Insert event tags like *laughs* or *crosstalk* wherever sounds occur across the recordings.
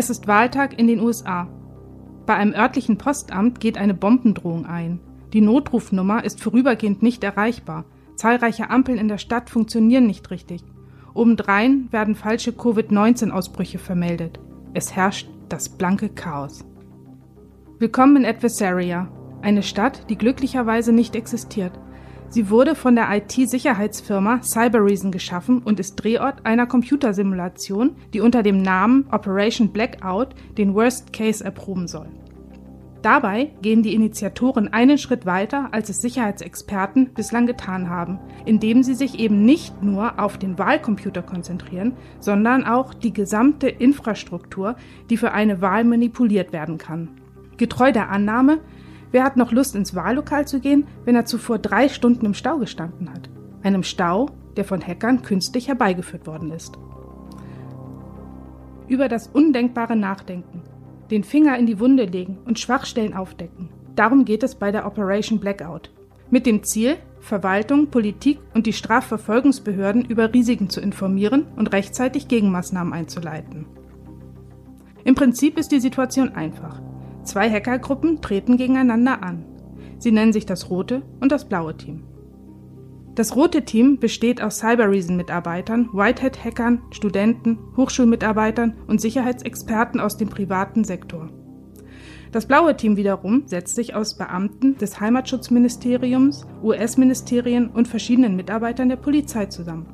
Es ist Wahltag in den USA. Bei einem örtlichen Postamt geht eine Bombendrohung ein. Die Notrufnummer ist vorübergehend nicht erreichbar. Zahlreiche Ampeln in der Stadt funktionieren nicht richtig. Obendrein werden falsche Covid-19-Ausbrüche vermeldet. Es herrscht das blanke Chaos. Willkommen in Adversaria, eine Stadt, die glücklicherweise nicht existiert. Sie wurde von der IT-Sicherheitsfirma Cybereason geschaffen und ist Drehort einer Computersimulation, die unter dem Namen Operation Blackout den Worst Case erproben soll. Dabei gehen die Initiatoren einen Schritt weiter, als es Sicherheitsexperten bislang getan haben, indem sie sich eben nicht nur auf den Wahlcomputer konzentrieren, sondern auch die gesamte Infrastruktur, die für eine Wahl manipuliert werden kann. Getreu der Annahme, Wer hat noch Lust, ins Wahllokal zu gehen, wenn er zuvor drei Stunden im Stau gestanden hat? Einem Stau, der von Hackern künstlich herbeigeführt worden ist. Über das Undenkbare nachdenken, den Finger in die Wunde legen und Schwachstellen aufdecken. Darum geht es bei der Operation Blackout. Mit dem Ziel, Verwaltung, Politik und die Strafverfolgungsbehörden über Risiken zu informieren und rechtzeitig Gegenmaßnahmen einzuleiten. Im Prinzip ist die Situation einfach. Zwei Hackergruppen treten gegeneinander an. Sie nennen sich das rote und das blaue Team. Das rote Team besteht aus Cybereason-Mitarbeitern, Whitehead-Hackern, Studenten, Hochschulmitarbeitern und Sicherheitsexperten aus dem privaten Sektor. Das blaue Team wiederum setzt sich aus Beamten des Heimatschutzministeriums, US-Ministerien und verschiedenen Mitarbeitern der Polizei zusammen.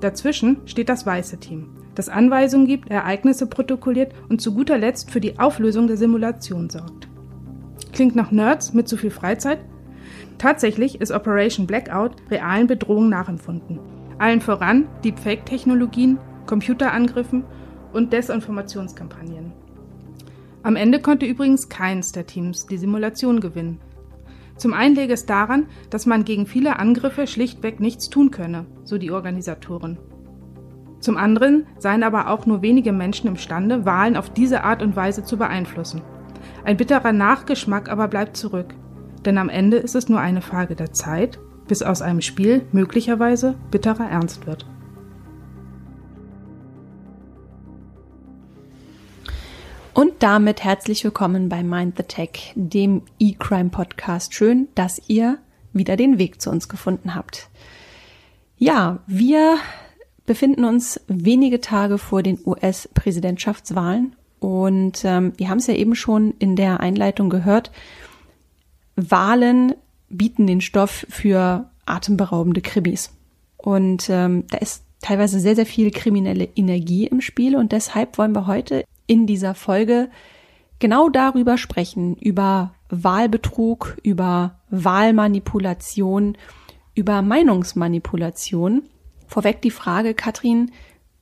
Dazwischen steht das weiße Team das Anweisungen gibt, Ereignisse protokolliert und zu guter Letzt für die Auflösung der Simulation sorgt. Klingt nach Nerds mit zu viel Freizeit? Tatsächlich ist Operation Blackout realen Bedrohungen nachempfunden. Allen voran Deepfake-Technologien, Computerangriffen und Desinformationskampagnen. Am Ende konnte übrigens keins der Teams die Simulation gewinnen. Zum einen läge es daran, dass man gegen viele Angriffe schlichtweg nichts tun könne, so die Organisatoren. Zum anderen seien aber auch nur wenige Menschen imstande, Wahlen auf diese Art und Weise zu beeinflussen. Ein bitterer Nachgeschmack aber bleibt zurück. Denn am Ende ist es nur eine Frage der Zeit, bis aus einem Spiel möglicherweise bitterer Ernst wird. Und damit herzlich willkommen bei Mind the Tech, dem E-Crime Podcast. Schön, dass ihr wieder den Weg zu uns gefunden habt. Ja, wir befinden uns wenige Tage vor den US-Präsidentschaftswahlen und ähm, wir haben es ja eben schon in der Einleitung gehört. Wahlen bieten den Stoff für atemberaubende Krimis. Und ähm, da ist teilweise sehr, sehr viel kriminelle Energie im Spiel und deshalb wollen wir heute in dieser Folge genau darüber sprechen, über Wahlbetrug, über Wahlmanipulation, über Meinungsmanipulation Vorweg die Frage, Katrin,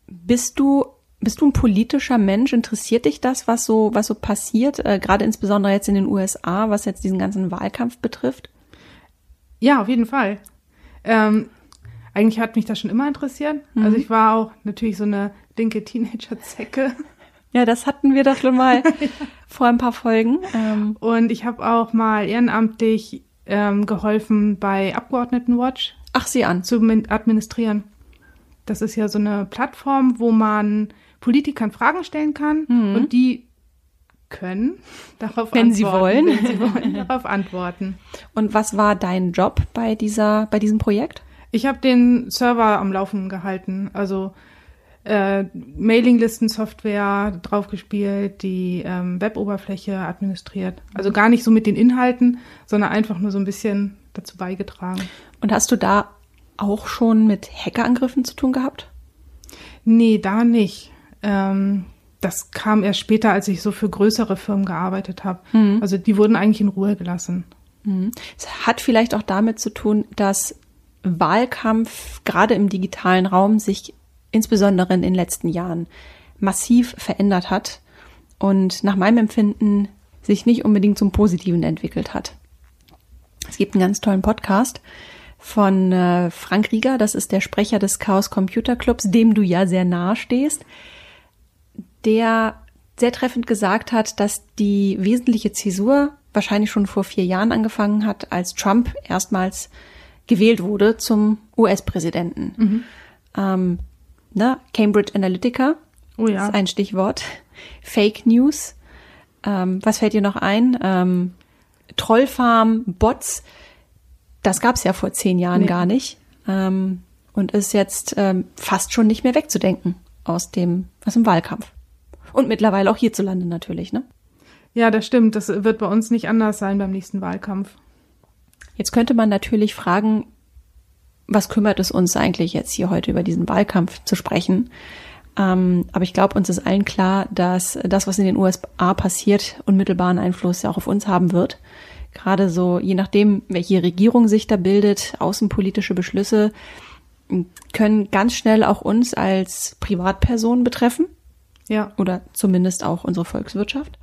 bist du bist du ein politischer Mensch? Interessiert dich das, was so was so passiert, äh, gerade insbesondere jetzt in den USA, was jetzt diesen ganzen Wahlkampf betrifft? Ja, auf jeden Fall. Ähm, eigentlich hat mich das schon immer interessiert. Mhm. Also ich war auch natürlich so eine linke Teenager-Zecke. *laughs* Ja, das hatten wir doch schon mal *laughs* vor ein paar Folgen. Ähm. Und ich habe auch mal ehrenamtlich ähm, geholfen bei Abgeordnetenwatch. Ach, sie an. Zu administrieren. Das ist ja so eine Plattform, wo man Politikern Fragen stellen kann mhm. und die können *laughs* darauf wenn antworten, sie wollen, wenn sie wollen darauf antworten. Und was war dein Job bei dieser bei diesem Projekt? Ich habe den Server am Laufen gehalten, also äh, Mailinglisten-Software draufgespielt, die ähm, Weboberfläche administriert. Also gar nicht so mit den Inhalten, sondern einfach nur so ein bisschen dazu beigetragen. Und hast du da auch schon mit Hackerangriffen zu tun gehabt? Nee, da nicht. Ähm, das kam erst später, als ich so für größere Firmen gearbeitet habe. Mhm. Also die wurden eigentlich in Ruhe gelassen. Mhm. Es hat vielleicht auch damit zu tun, dass Wahlkampf gerade im digitalen Raum sich insbesondere in den letzten Jahren massiv verändert hat und nach meinem Empfinden sich nicht unbedingt zum Positiven entwickelt hat. Es gibt einen ganz tollen Podcast, von äh, Frank Rieger, das ist der Sprecher des Chaos Computer Clubs, dem du ja sehr nahe stehst, der sehr treffend gesagt hat, dass die wesentliche Zäsur wahrscheinlich schon vor vier Jahren angefangen hat, als Trump erstmals gewählt wurde zum US-Präsidenten. Mhm. Ähm, ne? Cambridge Analytica oh ja. ist ein Stichwort. Fake News. Ähm, was fällt dir noch ein? Ähm, Trollfarm, Bots. Das gab es ja vor zehn Jahren nee. gar nicht. Ähm, und ist jetzt ähm, fast schon nicht mehr wegzudenken aus dem, aus dem Wahlkampf. Und mittlerweile auch hierzulande natürlich, ne? Ja, das stimmt. Das wird bei uns nicht anders sein beim nächsten Wahlkampf. Jetzt könnte man natürlich fragen, was kümmert es uns eigentlich jetzt hier heute über diesen Wahlkampf zu sprechen? Ähm, aber ich glaube, uns ist allen klar, dass das, was in den USA passiert, unmittelbaren Einfluss auch auf uns haben wird. Gerade so, je nachdem, welche Regierung sich da bildet, außenpolitische Beschlüsse können ganz schnell auch uns als Privatpersonen betreffen. Ja. Oder zumindest auch unsere Volkswirtschaft.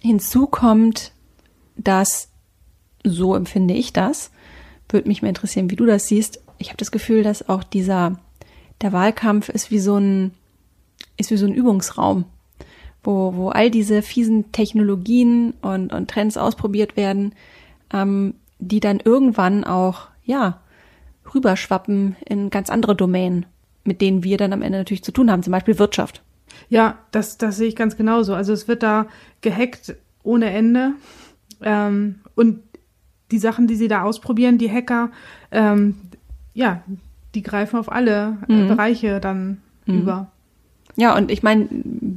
Hinzu kommt, dass, so empfinde ich das, würde mich mal interessieren, wie du das siehst. Ich habe das Gefühl, dass auch dieser, der Wahlkampf ist wie so ein, ist wie so ein Übungsraum, wo, wo all diese fiesen Technologien und, und Trends ausprobiert werden, ähm, die dann irgendwann auch, ja, rüberschwappen in ganz andere Domänen, mit denen wir dann am Ende natürlich zu tun haben, zum Beispiel Wirtschaft. Ja, das, das sehe ich ganz genauso. Also es wird da gehackt ohne Ende. Ähm, und die Sachen, die sie da ausprobieren, die Hacker, ähm, ja, die greifen auf alle äh, mhm. Bereiche dann mhm. über. Ja, und ich meine,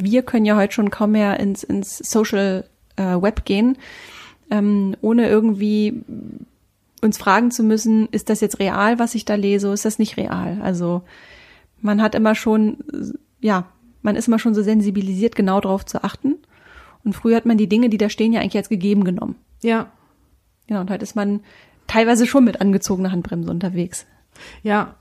wir können ja heute schon kaum mehr ins, ins Social äh, Web gehen, ähm, ohne irgendwie uns fragen zu müssen, ist das jetzt real, was ich da lese, ist das nicht real? Also man hat immer schon, ja, man ist immer schon so sensibilisiert, genau darauf zu achten. Und früher hat man die Dinge, die da stehen, ja eigentlich als gegeben genommen. Ja. Genau, und heute ist man teilweise schon mit angezogener Handbremse unterwegs. Ja,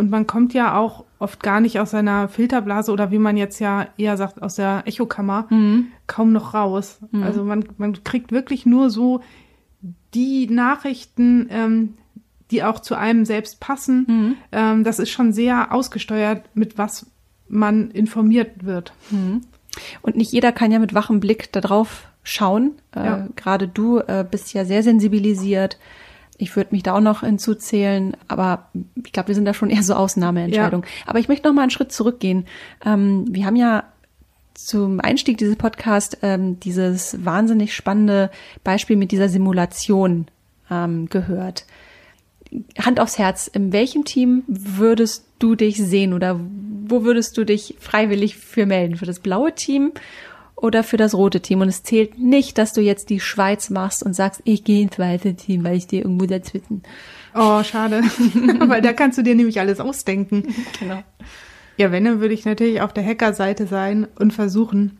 und man kommt ja auch oft gar nicht aus seiner Filterblase oder wie man jetzt ja eher sagt, aus der Echokammer mhm. kaum noch raus. Mhm. Also man, man kriegt wirklich nur so die Nachrichten, ähm, die auch zu einem selbst passen. Mhm. Ähm, das ist schon sehr ausgesteuert, mit was man informiert wird. Mhm. Und nicht jeder kann ja mit wachem Blick darauf schauen. Äh, ja. Gerade du äh, bist ja sehr sensibilisiert. Ich würde mich da auch noch hinzuzählen, aber ich glaube, wir sind da schon eher so Ausnahmeentscheidungen. Ja. Aber ich möchte noch mal einen Schritt zurückgehen. Ähm, wir haben ja zum Einstieg dieses Podcast ähm, dieses wahnsinnig spannende Beispiel mit dieser Simulation ähm, gehört. Hand aufs Herz, in welchem Team würdest du dich sehen oder wo würdest du dich freiwillig für melden? Für das blaue Team oder für das rote Team? Und es zählt nicht, dass du jetzt die Schweiz machst und sagst, ich gehe ins weiße Team, weil ich dir irgendwo dazwischen. Oh, schade. *laughs* weil da kannst du dir nämlich alles ausdenken. Genau. Ja, wenn, dann würde ich natürlich auf der Hackerseite sein und versuchen,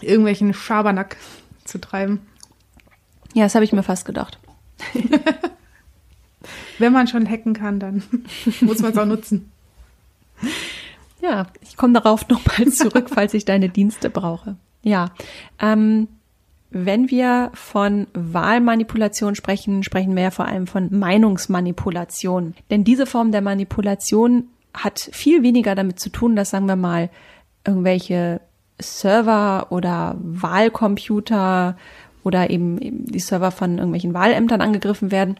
irgendwelchen Schabernack zu treiben. Ja, das habe ich mir fast gedacht. *laughs* wenn man schon hacken kann, dann *laughs* muss man es auch nutzen. Ja, ich komme darauf nochmal zurück, falls ich deine Dienste brauche. Ja, ähm, wenn wir von Wahlmanipulation sprechen, sprechen wir ja vor allem von Meinungsmanipulation. Denn diese Form der Manipulation hat viel weniger damit zu tun, dass, sagen wir mal, irgendwelche Server oder Wahlcomputer oder eben die Server von irgendwelchen Wahlämtern angegriffen werden.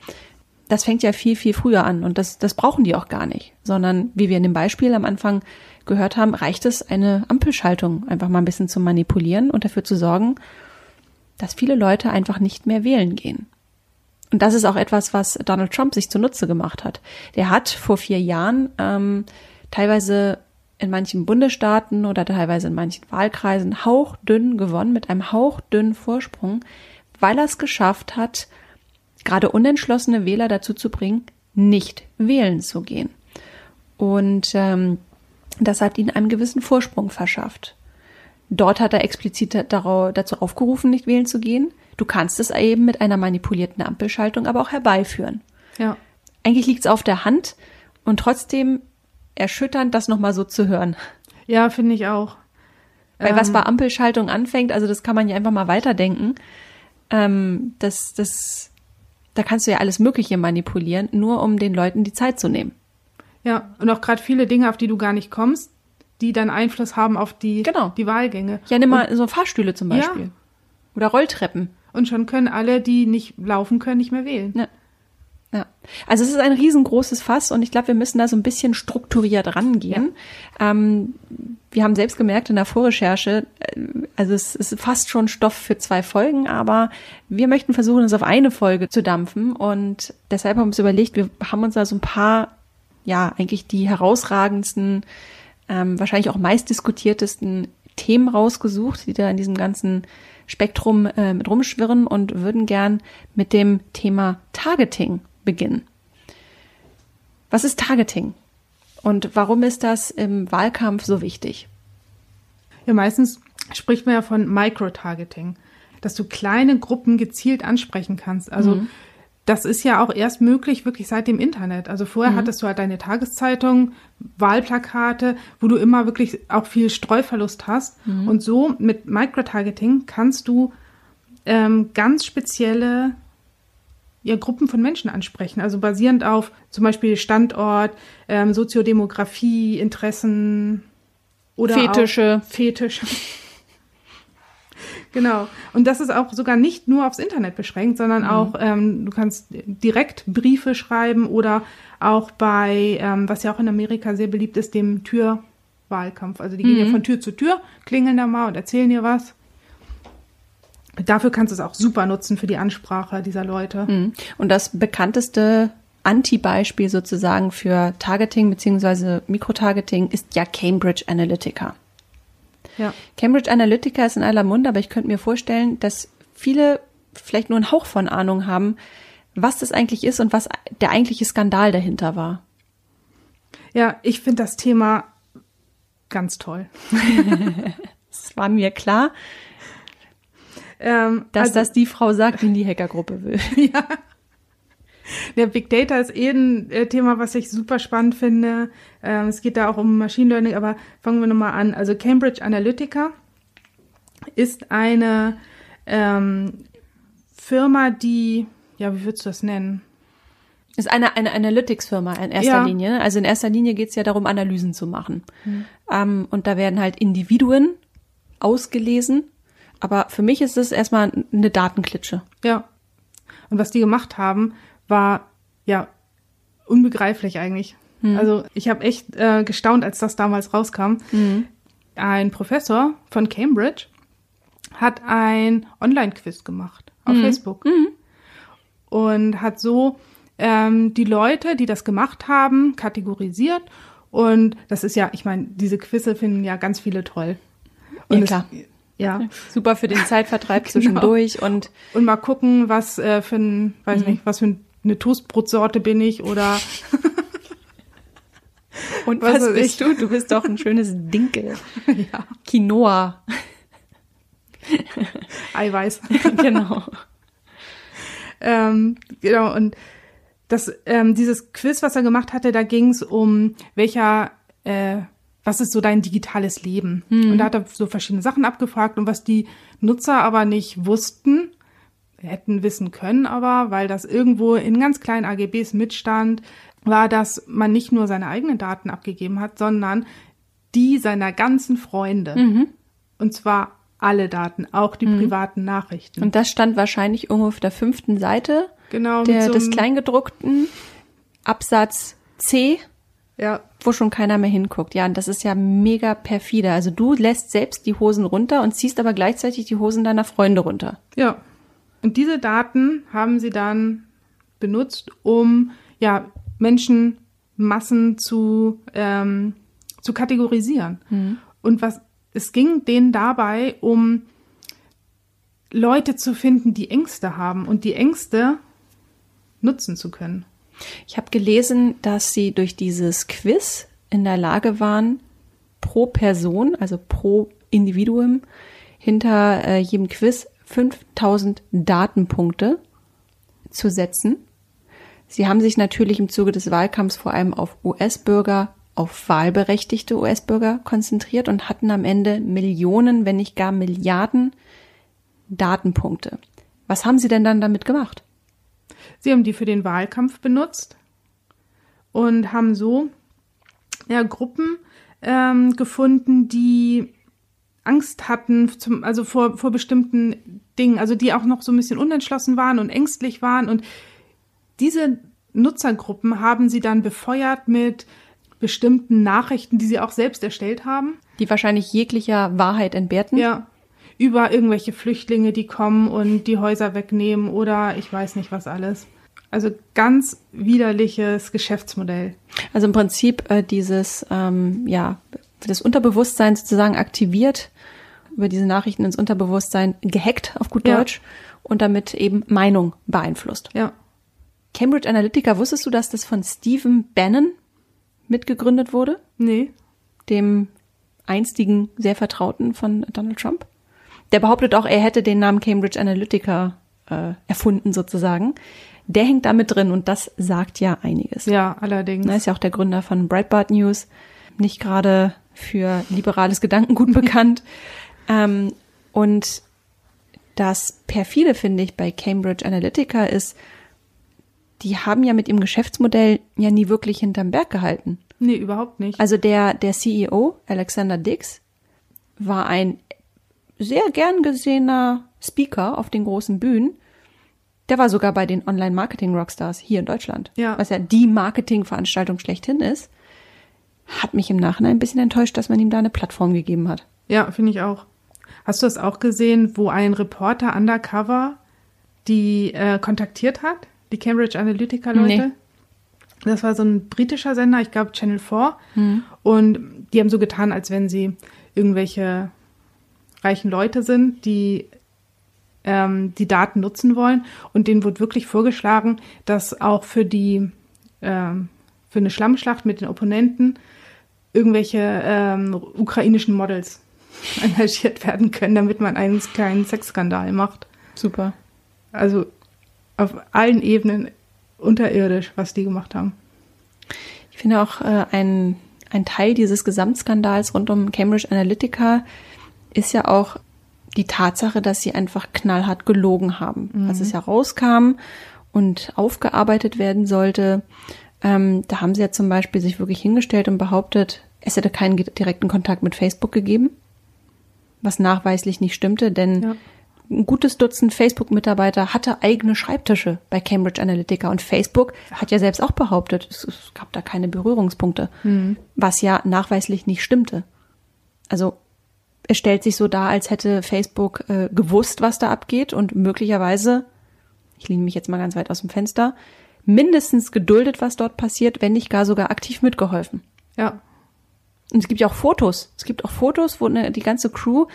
Das fängt ja viel, viel früher an und das, das brauchen die auch gar nicht, sondern wie wir in dem Beispiel am Anfang gehört haben, reicht es, eine Ampelschaltung einfach mal ein bisschen zu manipulieren und dafür zu sorgen, dass viele Leute einfach nicht mehr wählen gehen. Und das ist auch etwas, was Donald Trump sich zunutze gemacht hat. Der hat vor vier Jahren ähm, teilweise in manchen Bundesstaaten oder teilweise in manchen Wahlkreisen hauchdünn gewonnen, mit einem hauchdünnen Vorsprung, weil er es geschafft hat, gerade unentschlossene Wähler dazu zu bringen, nicht wählen zu gehen. Und ähm, das hat ihnen einen gewissen Vorsprung verschafft. Dort hat er explizit dazu aufgerufen, nicht wählen zu gehen. Du kannst es eben mit einer manipulierten Ampelschaltung aber auch herbeiführen. Ja. Eigentlich liegt es auf der Hand und trotzdem erschütternd, das nochmal so zu hören. Ja, finde ich auch. Weil ähm, was bei Ampelschaltung anfängt, also das kann man ja einfach mal weiterdenken. Ähm, das, das, da kannst du ja alles Mögliche manipulieren, nur um den Leuten die Zeit zu nehmen. Ja, und auch gerade viele Dinge, auf die du gar nicht kommst, die dann Einfluss haben auf die, genau. die Wahlgänge. Ja, nimm mal und, so Fahrstühle zum Beispiel. Ja. Oder Rolltreppen. und schon können alle, die nicht laufen können, nicht mehr wählen. Ja. Ja, also es ist ein riesengroßes Fass und ich glaube, wir müssen da so ein bisschen strukturiert rangehen. Ja. Ähm, wir haben selbst gemerkt in der Vorrecherche, äh, also es ist fast schon Stoff für zwei Folgen, aber wir möchten versuchen, es auf eine Folge zu dampfen und deshalb haben wir uns überlegt, wir haben uns da so ein paar, ja, eigentlich die herausragendsten, ähm, wahrscheinlich auch meistdiskutiertesten Themen rausgesucht, die da in diesem ganzen Spektrum äh, mit rumschwirren und würden gern mit dem Thema Targeting beginnen. Was ist Targeting? Und warum ist das im Wahlkampf so wichtig? Ja, meistens spricht man ja von Microtargeting, dass du kleine Gruppen gezielt ansprechen kannst. Also mhm. Das ist ja auch erst möglich wirklich seit dem Internet. Also vorher mhm. hattest du halt deine Tageszeitung, Wahlplakate, wo du immer wirklich auch viel Streuverlust hast. Mhm. Und so mit Microtargeting kannst du ähm, ganz spezielle ja, Gruppen von Menschen ansprechen. Also basierend auf zum Beispiel Standort, ähm, Soziodemografie, Interessen oder Fetische. Fetische. Genau. Und das ist auch sogar nicht nur aufs Internet beschränkt, sondern mhm. auch, ähm, du kannst direkt Briefe schreiben oder auch bei, ähm, was ja auch in Amerika sehr beliebt ist, dem Türwahlkampf. Also die gehen ja mhm. von Tür zu Tür, klingeln da mal und erzählen dir was. Dafür kannst du es auch super nutzen für die Ansprache dieser Leute. Mhm. Und das bekannteste Anti-Beispiel sozusagen für Targeting bzw. Mikrotargeting ist ja Cambridge Analytica. Ja. Cambridge Analytica ist in aller Munde, aber ich könnte mir vorstellen, dass viele vielleicht nur einen Hauch von Ahnung haben, was das eigentlich ist und was der eigentliche Skandal dahinter war. Ja, ich finde das Thema ganz toll. *laughs* das war mir klar. Ähm, Dass also, das die Frau sagt, die in die Hackergruppe will. *laughs* ja. Der Big Data ist eh ein äh, Thema, was ich super spannend finde. Ähm, es geht da auch um Machine Learning, aber fangen wir nochmal an. Also Cambridge Analytica ist eine ähm, Firma, die, ja, wie würdest du das nennen? Ist eine, eine Analytics-Firma in erster ja. Linie. Also in erster Linie geht es ja darum, Analysen zu machen. Mhm. Ähm, und da werden halt Individuen ausgelesen aber für mich ist es erstmal eine Datenklitsche. Ja. Und was die gemacht haben, war ja unbegreiflich eigentlich. Mhm. Also ich habe echt äh, gestaunt, als das damals rauskam. Mhm. Ein Professor von Cambridge hat ein Online-Quiz gemacht auf mhm. Facebook mhm. und hat so ähm, die Leute, die das gemacht haben, kategorisiert. Und das ist ja, ich meine, diese Quizze finden ja ganz viele toll. Und ja, klar. Es, ja. Super für den Zeitvertreib *laughs* genau. zwischendurch und und mal gucken, was äh, für ein, weiß mhm. nicht, was für eine Toastbrotsorte bin ich oder *laughs* Und was, was bist ich? du? Du bist doch ein schönes Dinkel. *laughs* ja. Quinoa. *laughs* Eiweiß. genau. ähm, genau, und das, ähm, dieses Quiz, was er gemacht hatte, da ging es um welcher äh, was ist so dein digitales Leben? Mhm. Und da hat er so verschiedene Sachen abgefragt und was die Nutzer aber nicht wussten, hätten wissen können, aber weil das irgendwo in ganz kleinen AGBs mitstand, war, dass man nicht nur seine eigenen Daten abgegeben hat, sondern die seiner ganzen Freunde. Mhm. Und zwar alle Daten, auch die mhm. privaten Nachrichten. Und das stand wahrscheinlich irgendwo auf der fünften Seite genau, der, so des Kleingedruckten Absatz C ja. Wo schon keiner mehr hinguckt. Ja, und das ist ja mega perfide. Also du lässt selbst die Hosen runter und ziehst aber gleichzeitig die Hosen deiner Freunde runter. Ja. Und diese Daten haben sie dann benutzt, um ja Menschenmassen zu ähm, zu kategorisieren. Mhm. Und was es ging denen dabei um Leute zu finden, die Ängste haben und die Ängste nutzen zu können. Ich habe gelesen, dass sie durch dieses Quiz in der Lage waren, pro Person, also pro Individuum, hinter äh, jedem Quiz 5000 Datenpunkte zu setzen. Sie haben sich natürlich im Zuge des Wahlkampfs vor allem auf US-Bürger, auf wahlberechtigte US-Bürger konzentriert und hatten am Ende Millionen, wenn nicht gar Milliarden Datenpunkte. Was haben Sie denn dann damit gemacht? Sie haben die für den Wahlkampf benutzt und haben so ja, Gruppen ähm, gefunden, die Angst hatten, zum, also vor, vor bestimmten Dingen, also die auch noch so ein bisschen unentschlossen waren und ängstlich waren. Und diese Nutzergruppen haben sie dann befeuert mit bestimmten Nachrichten, die sie auch selbst erstellt haben. Die wahrscheinlich jeglicher Wahrheit entbehrten. Ja. Über irgendwelche Flüchtlinge, die kommen und die Häuser wegnehmen oder ich weiß nicht was alles. Also ganz widerliches Geschäftsmodell. Also im Prinzip äh, dieses, ähm, ja, das Unterbewusstsein sozusagen aktiviert, über diese Nachrichten ins Unterbewusstsein gehackt auf gut Ja. Deutsch und damit eben Meinung beeinflusst. Ja. Cambridge Analytica, wusstest du, dass das von Stephen Bannon mitgegründet wurde? Nee. dem einstigen sehr Vertrauten von Donald Trump. Der behauptet auch, er hätte den Namen Cambridge Analytica äh, erfunden sozusagen. Der hängt da mit drin und das sagt ja einiges. Ja, allerdings. Er ist ja auch der Gründer von Breitbart News, nicht gerade für liberales Gedankengut *laughs* bekannt. ähm, und das perfide finde ich bei Cambridge Analytica ist, die haben ja mit ihrem Geschäftsmodell ja nie wirklich hinterm Berg gehalten. Nee, überhaupt nicht. Also der, der CEO, Alexander Dix, war ein sehr gern gesehener Speaker auf den großen Bühnen. Der war sogar bei den Online-Marketing-Rockstars hier in Deutschland, Ja. was ja die Marketingveranstaltung schlechthin ist. Hat mich im Nachhinein ein bisschen enttäuscht, dass man ihm da eine Plattform gegeben hat. Ja, finde ich auch. Hast du das auch gesehen, wo ein Reporter undercover die äh, kontaktiert hat? Die Cambridge Analytica-Leute? Nee. Das war so ein britischer Sender, ich glaube Channel 4. Und die haben so getan, als wenn sie irgendwelche reichen Leute sind, die ähm, die Daten nutzen wollen. Und denen wurde wirklich vorgeschlagen, dass auch für die ähm, für eine Schlammschlacht mit den Opponenten irgendwelche ähm, ukrainischen Models *laughs* engagiert werden können, damit man einen kleinen Sexskandal macht. Super. Also auf allen Ebenen unterirdisch, was die gemacht haben. Ich finde auch äh, ein, ein Teil dieses Gesamtskandals rund um Cambridge Analytica ist ja auch die Tatsache, dass sie einfach knallhart gelogen haben. Als es herauskam und aufgearbeitet werden sollte, ähm, da haben sie ja zum Beispiel sich wirklich hingestellt und behauptet, es hätte keinen direkten Kontakt mit Facebook gegeben, was nachweislich nicht stimmte, denn Ja. ein gutes Dutzend Facebook-Mitarbeiter hatte eigene Schreibtische bei Cambridge Analytica und Facebook hat ja selbst auch behauptet, es, es gab da keine Berührungspunkte, was ja nachweislich nicht stimmte. Also es stellt sich so dar, als hätte Facebook äh, gewusst, was da abgeht und möglicherweise, ich lehne mich jetzt mal ganz weit aus dem Fenster, mindestens geduldet, was dort passiert, wenn nicht gar sogar aktiv mitgeholfen. Ja, Und es gibt ja auch Fotos. Es gibt auch Fotos, wo ne, die ganze Crew,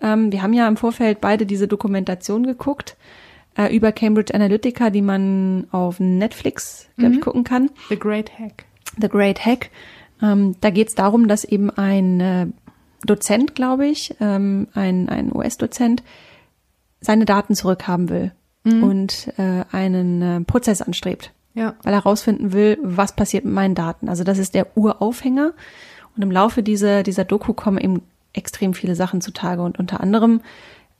ähm, wir haben ja im Vorfeld beide diese Dokumentation geguckt äh, über Cambridge Analytica, die man auf Netflix, glaube ich, gucken kann. The Great Hack. The Great Hack. Ähm, da geht es darum, dass eben ein äh, Dozent, glaube ich, ähm, ein, ein US-Dozent, seine Daten zurückhaben will und äh, einen äh, Prozess anstrebt Ja, weil er herausfinden will, was passiert mit meinen Daten. Also das ist der Uraufhänger. Und im Laufe dieser, dieser Doku kommen eben extrem viele Sachen zutage. Und unter anderem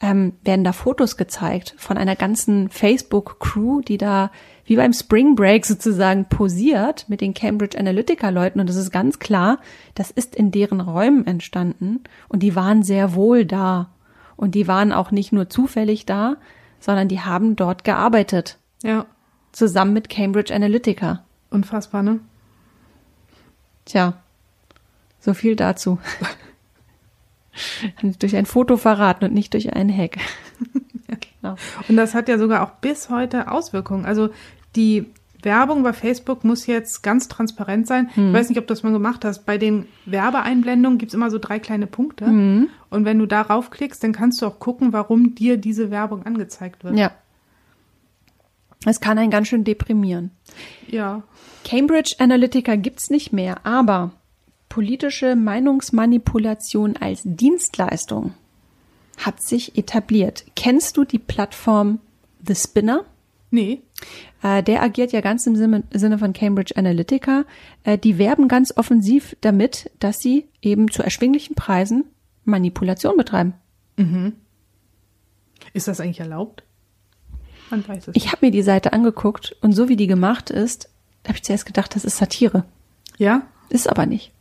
ähm, werden da Fotos gezeigt von einer ganzen Facebook-Crew, die da wie beim Spring Break sozusagen posiert mit den Cambridge Analytica-Leuten. Und es ist ganz klar, das ist in deren Räumen entstanden. Und die waren sehr wohl da. Und die waren auch nicht nur zufällig da, sondern die haben dort gearbeitet ja. zusammen mit Cambridge Analytica. Unfassbar, ne? Tja, so viel dazu. *laughs* durch ein Foto verraten und nicht durch einen Hack. *laughs* genau. Und das hat ja sogar auch bis heute Auswirkungen. Also die Werbung bei Facebook muss jetzt ganz transparent sein. Ich weiß nicht, ob du das mal gemacht hast. Bei den Werbeeinblendungen gibt's immer so drei kleine Punkte. Und wenn du darauf klickst, dann kannst du auch gucken, warum dir diese Werbung angezeigt wird. Ja. Es kann einen ganz schön deprimieren. Ja. Cambridge Analytica gibt's nicht mehr, aber politische Meinungsmanipulation als Dienstleistung hat sich etabliert. Kennst du die Plattform The Spinner? Nee. Äh, der agiert ja ganz im Sinne, von Cambridge Analytica. Äh, die werben ganz offensiv damit, dass sie eben zu erschwinglichen Preisen Manipulation betreiben. Ist das eigentlich erlaubt? Man weiß es. Ich habe mir die Seite angeguckt und so wie die gemacht ist, habe ich zuerst gedacht, das ist Satire. ja? Ist aber nicht.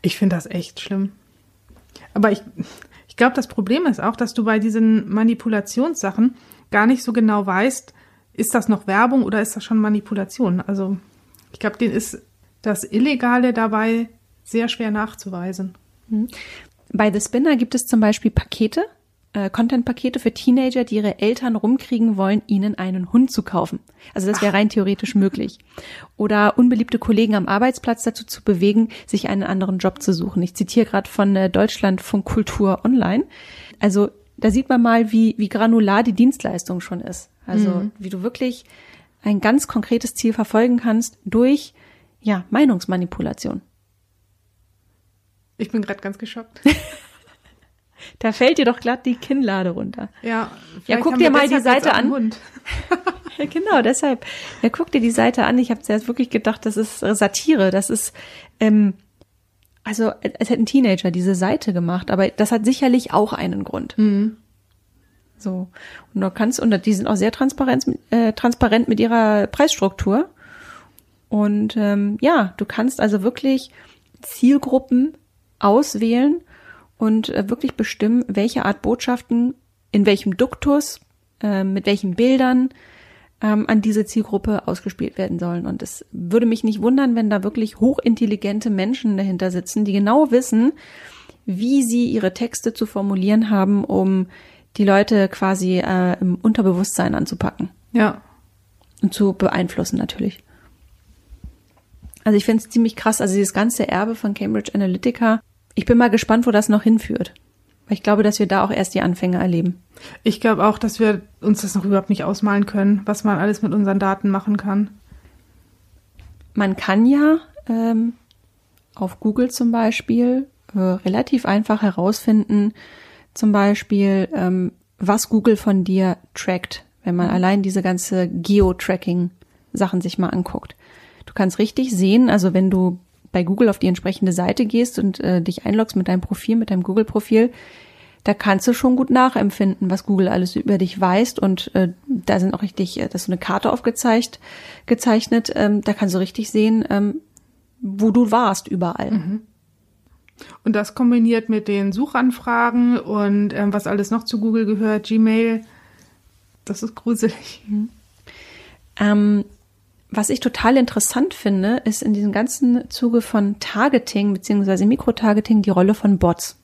Ich finde das echt schlimm. Aber ich, ich glaube, das Problem ist auch, dass du bei diesen Manipulationssachen gar nicht so genau weißt, ist das noch Werbung oder ist das schon Manipulation? Also ich glaube, denen ist das Illegale dabei sehr schwer nachzuweisen. Mhm. Bei The Spinner gibt es zum Beispiel Pakete, äh, Content-Pakete für Teenager, die ihre Eltern rumkriegen wollen, ihnen einen Hund zu kaufen. Also das wäre rein theoretisch möglich. Oder unbeliebte Kollegen am Arbeitsplatz dazu zu bewegen, sich einen anderen Job zu suchen. Ich zitiere gerade von äh, Deutschlandfunk Kultur Online. Also da sieht man mal, wie, wie granular die Dienstleistung schon ist. Also mhm. wie du wirklich ein ganz konkretes Ziel verfolgen kannst durch ja, Meinungsmanipulation. Ich bin gerade ganz geschockt. *laughs* da fällt dir doch glatt die Kinnlade runter. Ja, ja guck dir mal die Seite an. *laughs* ja, genau, deshalb. Ja, guck dir die Seite an. Ich habe zuerst wirklich gedacht, das ist Satire. Das ist, ähm, also es hätten Teenager diese Seite gemacht, aber das hat sicherlich auch einen Grund. Mhm. So. Und du kannst, und die sind auch sehr transparent, äh, transparent mit ihrer Preisstruktur. Und ähm, ja, du kannst also wirklich Zielgruppen auswählen und äh, wirklich bestimmen, welche Art Botschaften, in welchem Duktus, äh, mit welchen Bildern ähm, an diese Zielgruppe ausgespielt werden sollen. Und es würde mich nicht wundern, wenn da wirklich hochintelligente Menschen dahinter sitzen, die genau wissen, wie sie ihre Texte zu formulieren haben, um die Leute quasi äh, im Unterbewusstsein anzupacken. Ja. Und zu beeinflussen natürlich. Also ich finde es ziemlich krass, also dieses ganze Erbe von Cambridge Analytica ich bin mal gespannt, wo das noch hinführt. Weil ich glaube, dass wir da auch erst die Anfänge erleben. Ich glaube auch, dass wir uns das noch überhaupt nicht ausmalen können, was man alles mit unseren Daten machen kann. Man kann ja ähm, auf Google zum Beispiel äh, relativ einfach herausfinden, zum Beispiel, ähm, was Google von dir trackt, wenn man allein diese ganze Geo-Tracking-Sachen sich mal anguckt. Du kannst richtig sehen, also wenn du bei Google auf die entsprechende Seite gehst und äh, dich einloggst mit deinem Profil, mit deinem Google-Profil, da kannst du schon gut nachempfinden, was Google alles über dich weiß. Und äh, da sind auch richtig, äh, das ist so eine Karte aufgezeichnet, gezeichnet. Ähm, da kannst du richtig sehen, ähm, wo du warst überall. Mhm. Und das kombiniert mit den Suchanfragen und ähm, was alles noch zu Google gehört, Gmail, das ist gruselig. Mhm. Ähm, was ich total interessant finde, ist in diesem ganzen Zuge von Targeting beziehungsweise Mikrotargeting die Rolle von Bots.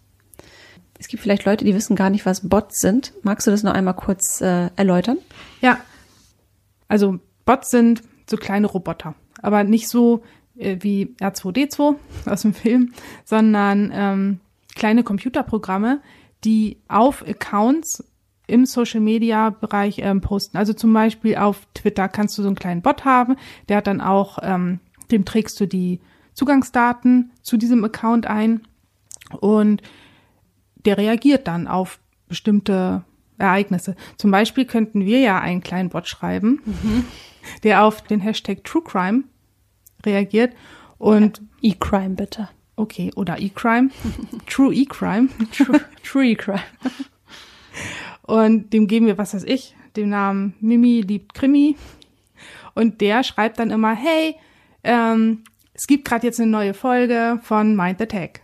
Es gibt vielleicht Leute, die wissen gar nicht, was Bots sind. Magst du das noch einmal kurz äh, erläutern? Ja, also Bots sind so kleine Roboter, aber nicht so äh, wie R2D2 aus dem Film, sondern ähm, kleine Computerprogramme, die auf Accounts im Social Media Bereich ähm, posten. Also zum Beispiel auf Twitter kannst du so einen kleinen Bot haben, der hat dann auch, ähm, dem trägst du die Zugangsdaten zu diesem Account ein und der reagiert dann auf bestimmte Ereignisse. Zum Beispiel könnten wir ja einen kleinen Bot schreiben, mhm. der auf den Hashtag True Crime reagiert und E-Crime bitte. Okay, oder E-Crime. True E-Crime. *laughs* True, True E-Crime. *laughs* Und dem geben wir, was weiß ich, den Namen Mimi liebt Krimi. Und der schreibt dann immer, hey, ähm, es gibt gerade jetzt eine neue Folge von Mind the Tech.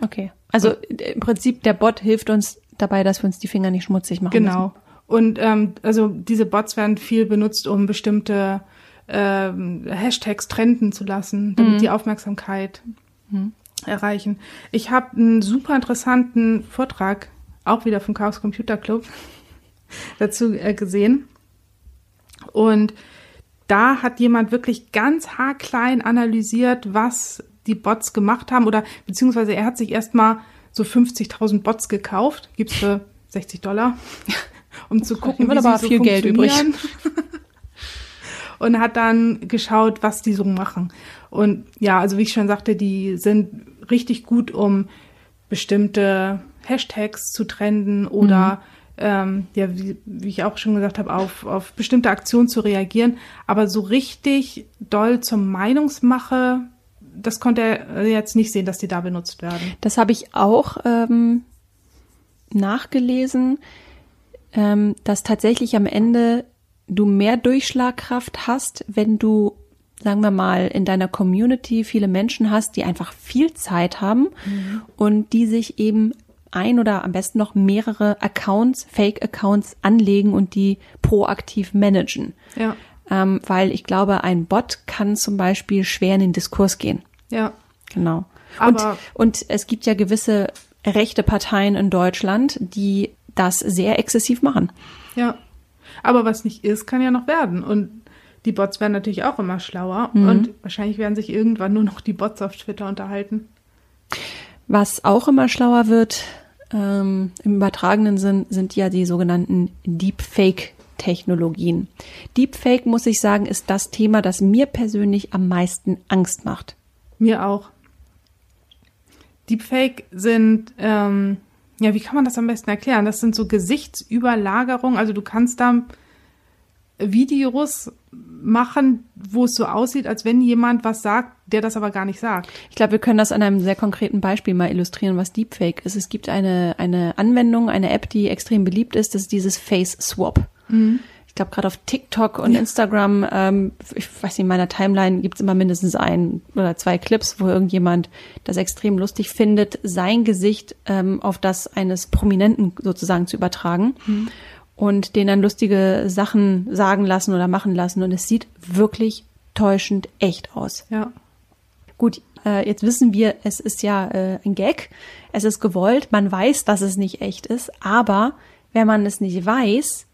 Okay. Also und, im Prinzip der Bot hilft uns dabei, dass wir uns die Finger nicht schmutzig machen. Genau. Müssen. Und ähm, also diese Bots werden viel benutzt, um bestimmte ähm, Hashtags trenden zu lassen, damit mhm. die Aufmerksamkeit mhm. erreichen. Ich habe einen super interessanten Vortrag auch wieder vom Chaos Computer Club *laughs* dazu äh, gesehen. Und da hat jemand wirklich ganz haarklein analysiert, was die Bots gemacht haben oder beziehungsweise er hat sich erstmal so 50.000 Bots gekauft, gibt's für 60 Dollar, *laughs* um zu gucken, wie aber sie so viel Geld übrig. *laughs* Und hat dann geschaut, was die so machen. Und ja, also wie ich schon sagte, die sind richtig gut, um bestimmte Hashtags zu trenden oder mhm. ähm, ja, wie, wie ich auch schon gesagt habe, auf, auf bestimmte Aktionen zu reagieren. Aber so richtig doll zur Meinungsmache, das konnte er jetzt nicht sehen, dass die da benutzt werden. Das habe ich auch ähm, nachgelesen, ähm, dass tatsächlich am Ende du mehr Durchschlagkraft hast, wenn du sagen wir mal, in deiner Community viele Menschen hast, die einfach viel Zeit haben mhm. und die sich eben ein oder am besten noch mehrere Accounts, Fake-Accounts anlegen und die proaktiv managen. Ja. Ähm, weil ich glaube, ein Bot kann zum Beispiel schwer in den Diskurs gehen. Ja. Genau. Aber und, und es gibt ja gewisse rechte Parteien in Deutschland, die das sehr exzessiv machen. Ja. Aber was nicht ist, kann ja noch werden. Und die Bots werden natürlich auch immer schlauer. Mhm. Und wahrscheinlich werden sich irgendwann nur noch die Bots auf Twitter unterhalten. Was auch immer schlauer wird, ähm, im übertragenen Sinn, sind ja die sogenannten Deepfake-Technologien. Deepfake, muss ich sagen, ist das Thema, das mir persönlich am meisten Angst macht. Mir auch. Deepfake sind, ähm, ja, wie kann man das am besten erklären? Das sind so Gesichtsüberlagerungen. Also du kannst da Videos machen, wo es so aussieht, als wenn jemand was sagt, der das aber gar nicht sagt. Ich glaube, wir können das an einem sehr konkreten Beispiel mal illustrieren, was Deepfake ist. Es gibt eine, eine Anwendung, eine App, die extrem beliebt ist, das ist dieses Face Swap. Mhm. Ich glaube, gerade auf TikTok und ja. Instagram, ähm, ich weiß nicht, in meiner Timeline gibt's immer mindestens ein oder zwei Clips, wo irgendjemand das extrem lustig findet, sein Gesicht ähm, auf das eines Prominenten sozusagen zu übertragen. Mhm und den dann lustige Sachen sagen lassen oder machen lassen. Und es sieht wirklich täuschend echt aus. Ja. Gut, äh, jetzt wissen wir, es ist ja äh, ein Gag. Es ist gewollt. Man weiß, dass es nicht echt ist. Aber wenn man es nicht weiß,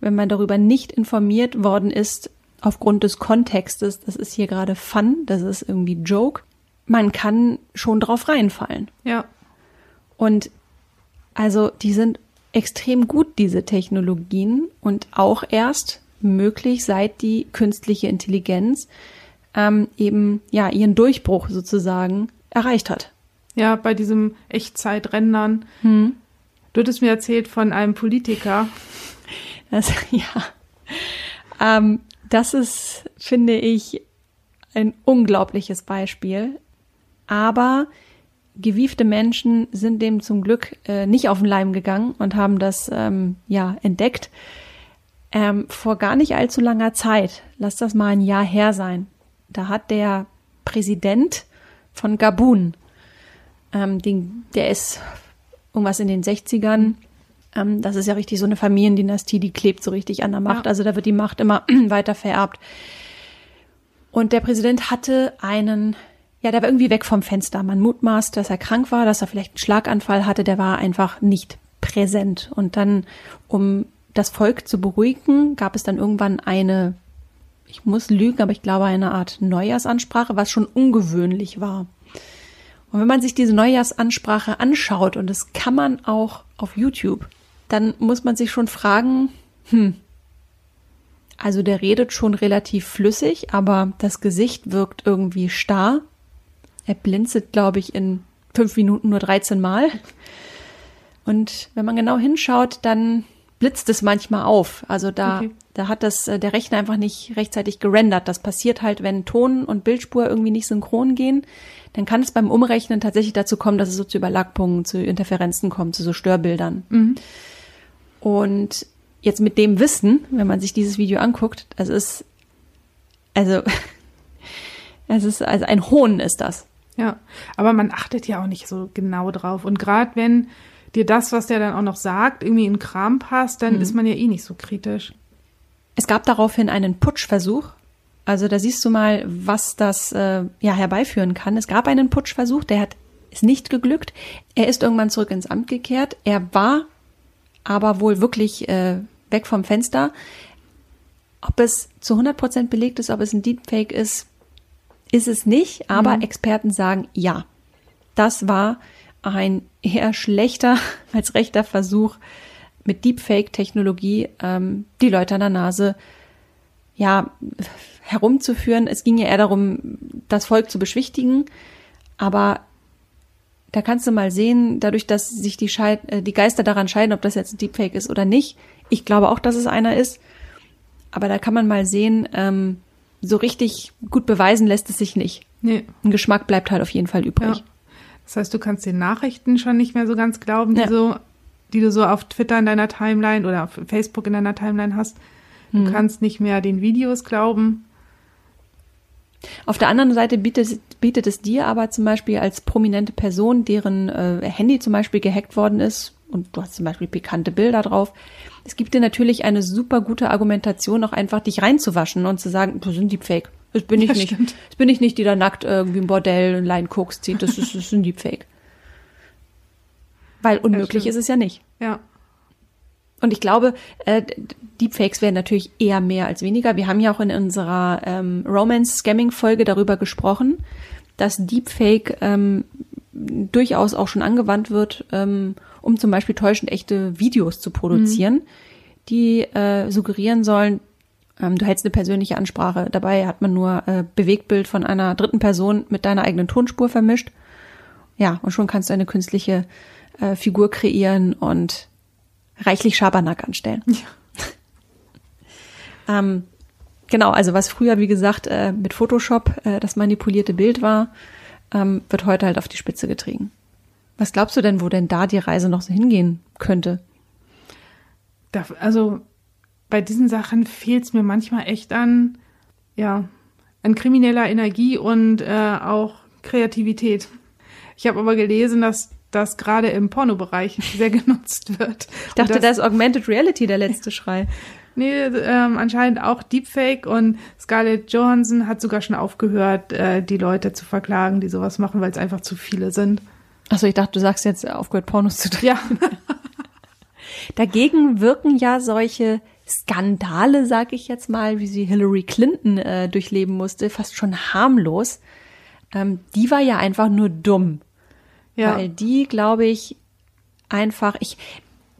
wenn man darüber nicht informiert worden ist, aufgrund des Kontextes, das ist hier gerade Fun, das ist irgendwie Joke, man kann schon drauf reinfallen. Ja. Und also die sind extrem gut, diese Technologien, und auch erst möglich, seit die künstliche Intelligenz ähm, eben ja ihren Durchbruch sozusagen erreicht hat. Ja, bei diesem Echtzeitrendern. Hm. Du hattest mir erzählt von einem Politiker. *laughs* Das, ja. Ähm, das ist, finde ich, ein unglaubliches Beispiel. Aber gewiefte Menschen sind dem zum Glück äh, nicht auf den Leim gegangen und haben das ähm, ja entdeckt. Ähm, vor gar nicht allzu langer Zeit, lass das mal ein Jahr her sein, da hat der Präsident von Gabun, ähm, den, der ist irgendwas in den 60ern, ähm, das ist ja richtig so eine Familiendynastie, die klebt so richtig an der Macht, ja. also da wird die Macht immer *clears throat* weiter vererbt. Und der Präsident hatte einen ja, der war irgendwie weg vom Fenster. Man mutmaßt, dass er krank war, dass er vielleicht einen Schlaganfall hatte. Der war einfach nicht präsent. Und dann, um das Volk zu beruhigen, gab es dann irgendwann eine, ich muss lügen, aber ich glaube eine Art Neujahrsansprache, was schon ungewöhnlich war. Und wenn man sich diese Neujahrsansprache anschaut, und das kann man auch auf YouTube, dann muss man sich schon fragen, hm, also der redet schon relativ flüssig, aber das Gesicht wirkt irgendwie starr. Er blinzelt, glaube ich, in fünf Minuten nur 13 Mal. Und wenn man genau hinschaut, dann blitzt es manchmal auf. Also da, okay. da hat das äh, der Rechner einfach nicht rechtzeitig gerendert. Das passiert halt, wenn Ton und Bildspur irgendwie nicht synchron gehen. Dann kann es beim Umrechnen tatsächlich dazu kommen, dass es so zu Überlappungen, zu Interferenzen kommt, zu so Störbildern. Mhm. Und jetzt mit dem Wissen, wenn man sich dieses Video anguckt, das ist, also, *laughs* es ist, also ein Hohn ist das. Ja, aber man achtet ja auch nicht so genau drauf. Und gerade wenn dir das, was der dann auch noch sagt, irgendwie in Kram passt, dann mhm. ist man ja eh nicht so kritisch. Es gab daraufhin einen Putschversuch. Also da siehst du mal, was das äh, ja herbeiführen kann. Es gab einen Putschversuch, der hat ist nicht geglückt. Er ist irgendwann zurück ins Amt gekehrt. Er war aber wohl wirklich äh, weg vom Fenster. Ob es zu 100 Prozent belegt ist, ob es ein Deepfake ist, ist es nicht, aber mhm. Experten sagen ja. Das war ein eher schlechter *laughs* als rechter Versuch mit Deepfake-Technologie ähm, die Leute an der Nase ja herumzuführen. Es ging ja eher darum, das Volk zu beschwichtigen, aber da kannst du mal sehen, dadurch, dass sich die, Scheid äh, die Geister daran scheiden, ob das jetzt ein Deepfake ist oder nicht. Ich glaube auch, dass es einer ist, aber da kann man mal sehen, ähm, so richtig gut beweisen lässt es sich nicht. Nee. Ein Geschmack bleibt halt auf jeden Fall übrig. Ja. Das heißt, du kannst den Nachrichten schon nicht mehr so ganz glauben, die, ja. so, die du so auf Twitter in deiner Timeline oder auf Facebook in deiner Timeline hast. Du mhm. kannst nicht mehr den Videos glauben. Auf der anderen Seite bietet, bietet es dir aber zum Beispiel als prominente Person, deren äh, Handy zum Beispiel gehackt worden ist, und du hast zum Beispiel pikante Bilder drauf, es gibt dir natürlich eine super gute Argumentation, auch einfach dich reinzuwaschen und zu sagen, das sind Deepfake. Das bin ich Ja, nicht. stimmt. Das bin ich nicht, die da nackt irgendwie im Bordell und Line Koks zieht. Das ist, das ist ein Deepfake. Weil unmöglich stimmt. ist es ja nicht. Ja. Und ich glaube, äh, Deepfakes werden natürlich eher mehr als weniger. Wir haben ja auch in unserer ähm, Romance-Scamming-Folge darüber gesprochen, dass Deepfake ähm, durchaus auch schon angewandt wird, ähm, um zum Beispiel täuschend echte Videos zu produzieren, die äh, suggerieren sollen, ähm, du hältst eine persönliche Ansprache. Dabei hat man nur äh, Bewegtbild von einer dritten Person mit deiner eigenen Tonspur vermischt. Ja, und schon kannst du eine künstliche äh, Figur kreieren und reichlich Schabernack anstellen. *laughs* ähm, genau, also was früher, wie gesagt, äh, mit Photoshop äh, das manipulierte Bild war, ähm, wird heute halt auf die Spitze getrieben. Was glaubst du denn, wo denn da die Reise noch so hingehen könnte? Also bei diesen Sachen fehlt es mir manchmal echt an, ja, an krimineller Energie und äh, auch Kreativität. Ich habe aber gelesen, dass das gerade im Pornobereich *laughs* sehr genutzt wird. Ich dachte, da ist Augmented Reality der letzte Schrei. *laughs* Nee, ähm, anscheinend auch Deepfake und Scarlett Johansson hat sogar schon aufgehört, äh, die Leute zu verklagen, die sowas machen, weil es einfach zu viele sind. Achso, ich dachte, du sagst jetzt aufgehört, Pornos zu drehen. Ja, *laughs* Dagegen wirken ja solche Skandale, sag ich jetzt mal, wie sie Hillary Clinton äh, durchleben musste, fast schon harmlos. Ähm, die war ja einfach nur dumm. ja, Weil die, glaube ich, einfach, ich,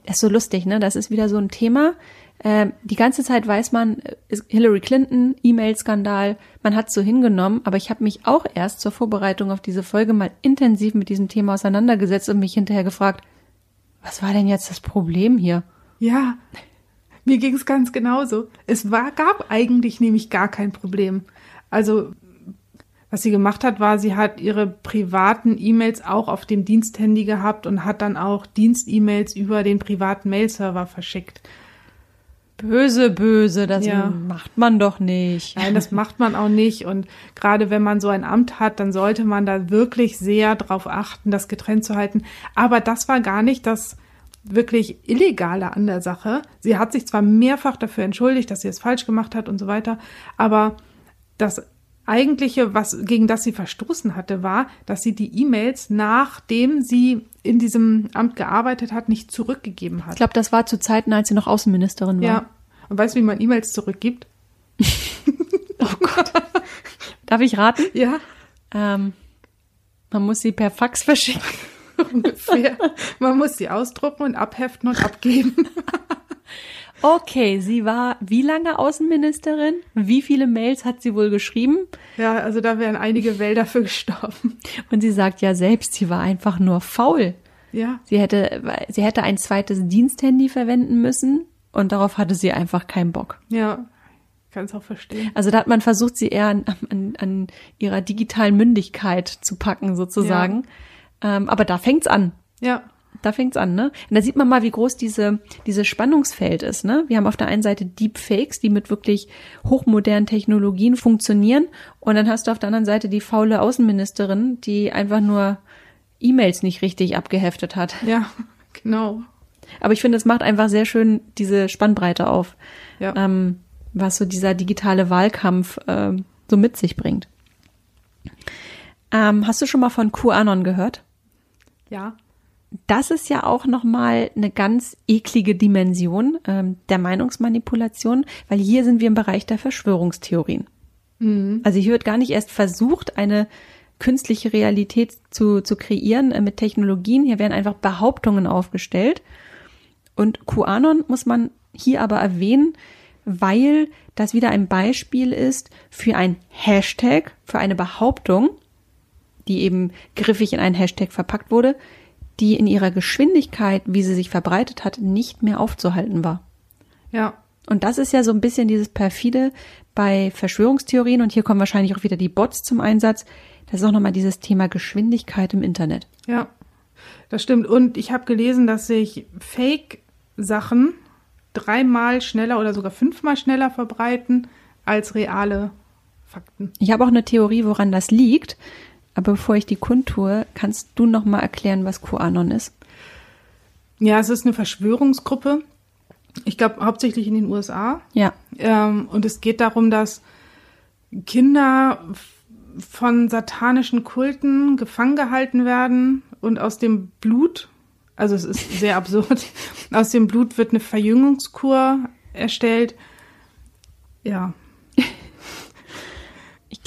das ist so lustig, ne? Das ist wieder so ein Thema. Ähm, die ganze Zeit weiß man, äh, Hillary Clinton, E-Mail-Skandal, man hat so hingenommen, aber ich habe mich auch erst zur Vorbereitung auf diese Folge mal intensiv mit diesem Thema auseinandergesetzt und mich hinterher gefragt, was war denn jetzt das Problem hier? ja. Mir ging es ganz genauso. Es war, gab eigentlich nämlich gar kein Problem. Also, was sie gemacht hat, war, sie hat ihre privaten E-Mails auch auf dem Diensthandy gehabt und hat dann auch Dienst-E-Mails über den privaten Mail-Server verschickt. Böse, böse, das Ja. macht man doch nicht. Nein, das macht man auch nicht. Und gerade wenn man so ein Amt hat, dann sollte man da wirklich sehr drauf achten, das getrennt zu halten. Aber das war gar nicht das wirklich Illegale an der Sache. Sie hat sich zwar mehrfach dafür entschuldigt, dass sie es falsch gemacht hat und so weiter, aber das eigentliche, was, gegen das sie verstoßen hatte, war, dass sie die E-Mails, nachdem sie in diesem Amt gearbeitet hat, nicht zurückgegeben hat. Ich glaube, das war zu Zeiten, als sie noch Außenministerin war. ja. Und weißt du, wie man E-Mails zurückgibt? *laughs* Darf ich raten? Ja. Ähm, man muss sie per Fax verschicken. *laughs* ungefähr. Man muss sie ausdrucken und abheften und abgeben. *laughs* Okay, sie war wie lange Außenministerin? Wie viele Mails hat sie wohl geschrieben? Ja, also da wären einige Wälder für gestorben. Und sie sagt ja selbst, sie war einfach nur faul. Ja, Sie hätte, sie hätte ein zweites Diensthandy verwenden müssen und darauf hatte sie einfach keinen Bock. ja, kann es auch verstehen. Also da hat man versucht, sie eher an, an, an ihrer digitalen Mündigkeit zu packen, sozusagen. Ähm, aber da fängt's an. Ja, Da fängt's an, ne? Und da sieht man mal, wie groß diese, dieses Spannungsfeld ist, ne? Wir haben auf der einen Seite Deepfakes, die mit wirklich hochmodernen Technologien funktionieren. Und dann hast du auf der anderen Seite die faule Außenministerin, die einfach nur E-Mails nicht richtig abgeheftet hat. ja, genau. Aber ich finde, es macht einfach sehr schön diese Spannbreite auf, Ja. ähm, was so dieser digitale Wahlkampf ähm, so mit sich bringt. Ähm, hast du schon mal von QAnon gehört? Ja, Das ist ja auch noch mal eine ganz eklige Dimension ähm, der Meinungsmanipulation, weil hier sind wir im Bereich der Verschwörungstheorien. Also hier wird gar nicht erst versucht, eine künstliche Realität zu, zu kreieren äh, mit Technologien. Hier werden einfach Behauptungen aufgestellt. Und QAnon muss man hier aber erwähnen, weil das wieder ein Beispiel ist für ein Hashtag, für eine Behauptung, die eben griffig in einen Hashtag verpackt wurde, die in ihrer Geschwindigkeit, wie sie sich verbreitet hat, nicht mehr aufzuhalten war. ja, Und das ist ja so ein bisschen dieses perfide bei Verschwörungstheorien und hier kommen wahrscheinlich auch wieder die Bots zum Einsatz. Das ist auch nochmal dieses Thema Geschwindigkeit im Internet. ja. Das stimmt. Und ich habe gelesen, dass sich Fake-Sachen dreimal schneller oder sogar fünfmal schneller verbreiten als reale Fakten. Ich habe auch eine Theorie, woran das liegt. Aber bevor ich die kundtue, kannst du noch mal erklären, was QAnon ist? Ja, es ist eine Verschwörungsgruppe. Ich glaube hauptsächlich in den USA. Ja. Ähm, und es geht darum, dass Kinder von satanischen Kulten gefangen gehalten werden und aus dem Blut, also es ist sehr absurd, *laughs* aus dem Blut wird eine Verjüngungskur erstellt. Ja.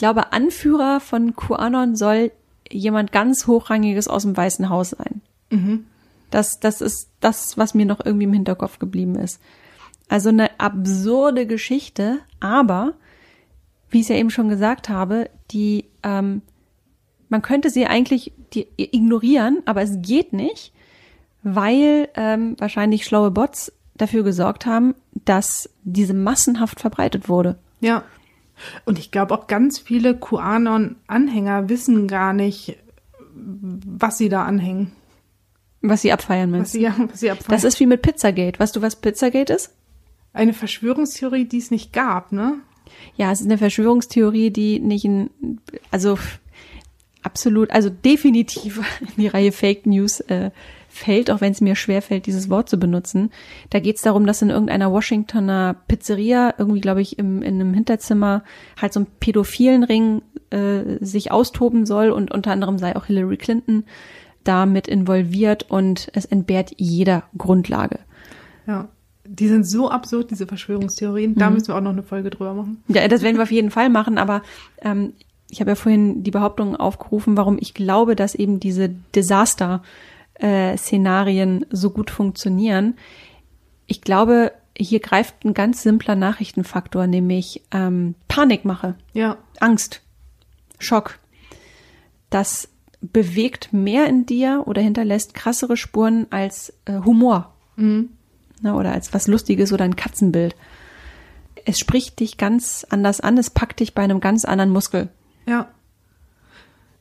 Ich glaube, Anführer von QAnon soll jemand ganz hochrangiges aus dem Weißen Haus sein. Mhm. Das, das ist das, was mir noch irgendwie im Hinterkopf geblieben ist. Also eine absurde Geschichte, aber wie ich es ja eben schon gesagt habe, die ähm, man könnte sie eigentlich die ignorieren, aber es geht nicht, weil ähm, wahrscheinlich schlaue Bots dafür gesorgt haben, dass diese massenhaft verbreitet wurde. Ja. Und ich glaube auch ganz viele QAnon-Anhänger wissen gar nicht, was sie da anhängen. Was sie abfeiern Was meinst sie, *laughs* was sie abfeiern. Das ist wie mit Pizzagate. Weißt du, was Pizzagate ist? eine Verschwörungstheorie, die es nicht gab, ne? Ja, es ist eine Verschwörungstheorie, die nicht in, also absolut, also definitiv *laughs* in die Reihe Fake News äh, fällt, auch wenn es mir schwerfällt, dieses Wort zu benutzen. Da geht es darum, dass in irgendeiner Washingtoner Pizzeria, irgendwie, glaube ich, im, in einem Hinterzimmer halt so ein pädophilen Ring äh, sich austoben soll und unter anderem sei auch Hillary Clinton damit involviert und es entbehrt jeder Grundlage. Ja. Die sind so absurd, diese Verschwörungstheorien. Da müssen wir auch noch eine Folge drüber machen. Ja, das werden wir auf jeden Fall machen, aber ähm, ich habe ja vorhin die Behauptung aufgerufen, warum ich glaube, dass eben diese Desaster-Szenarien so gut funktionieren. Ich glaube, hier greift ein ganz simpler Nachrichtenfaktor, nämlich ähm, Panikmache, Ja. Angst, Schock. Das bewegt mehr in dir oder hinterlässt krassere Spuren als äh, Humor Mhm. ne, oder als was Lustiges oder ein Katzenbild. Es spricht dich ganz anders an, es packt dich bei einem ganz anderen Muskel. Ja.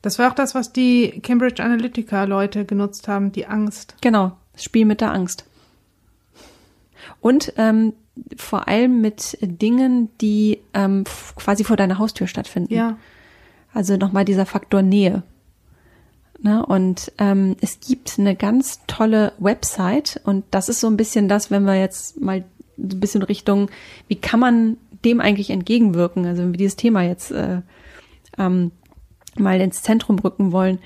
Das war auch das, was die Cambridge Analytica-Leute genutzt haben, die Angst. Genau, das Spiel mit der Angst. Und ähm, vor allem mit Dingen, die ähm, quasi vor deiner Haustür stattfinden. Ja. Also nochmal dieser Faktor Nähe. Ne? Und ähm, es gibt eine ganz tolle Website und das ist so ein bisschen das, wenn wir jetzt mal so ein bisschen Richtung, wie kann man dem eigentlich entgegenwirken? Also wenn wir dieses Thema jetzt äh, ähm, mal ins Zentrum rücken wollen.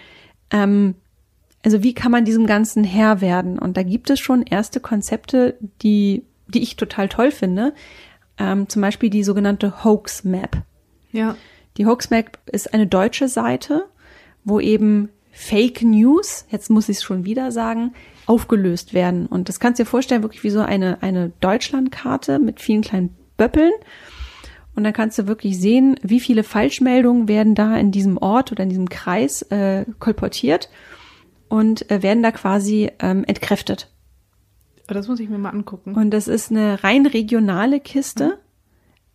Ähm, also wie kann man diesem Ganzen Herr werden? Und da gibt es schon erste Konzepte, die, die ich total toll finde. Ähm, zum Beispiel die sogenannte Hoax Map. Ja. Die Hoaxmap ist eine deutsche Seite, wo eben Fake News, jetzt muss ich es schon wieder sagen, aufgelöst werden. Und das kannst du dir vorstellen, wirklich wie so eine, eine Deutschlandkarte mit vielen kleinen Böppeln. Und dann kannst du wirklich sehen, wie viele Falschmeldungen werden da in diesem Ort oder in diesem Kreis äh, kolportiert und äh, werden da quasi ähm, entkräftet. Aber Das muss ich mir mal angucken. Und das ist eine rein regionale Kiste,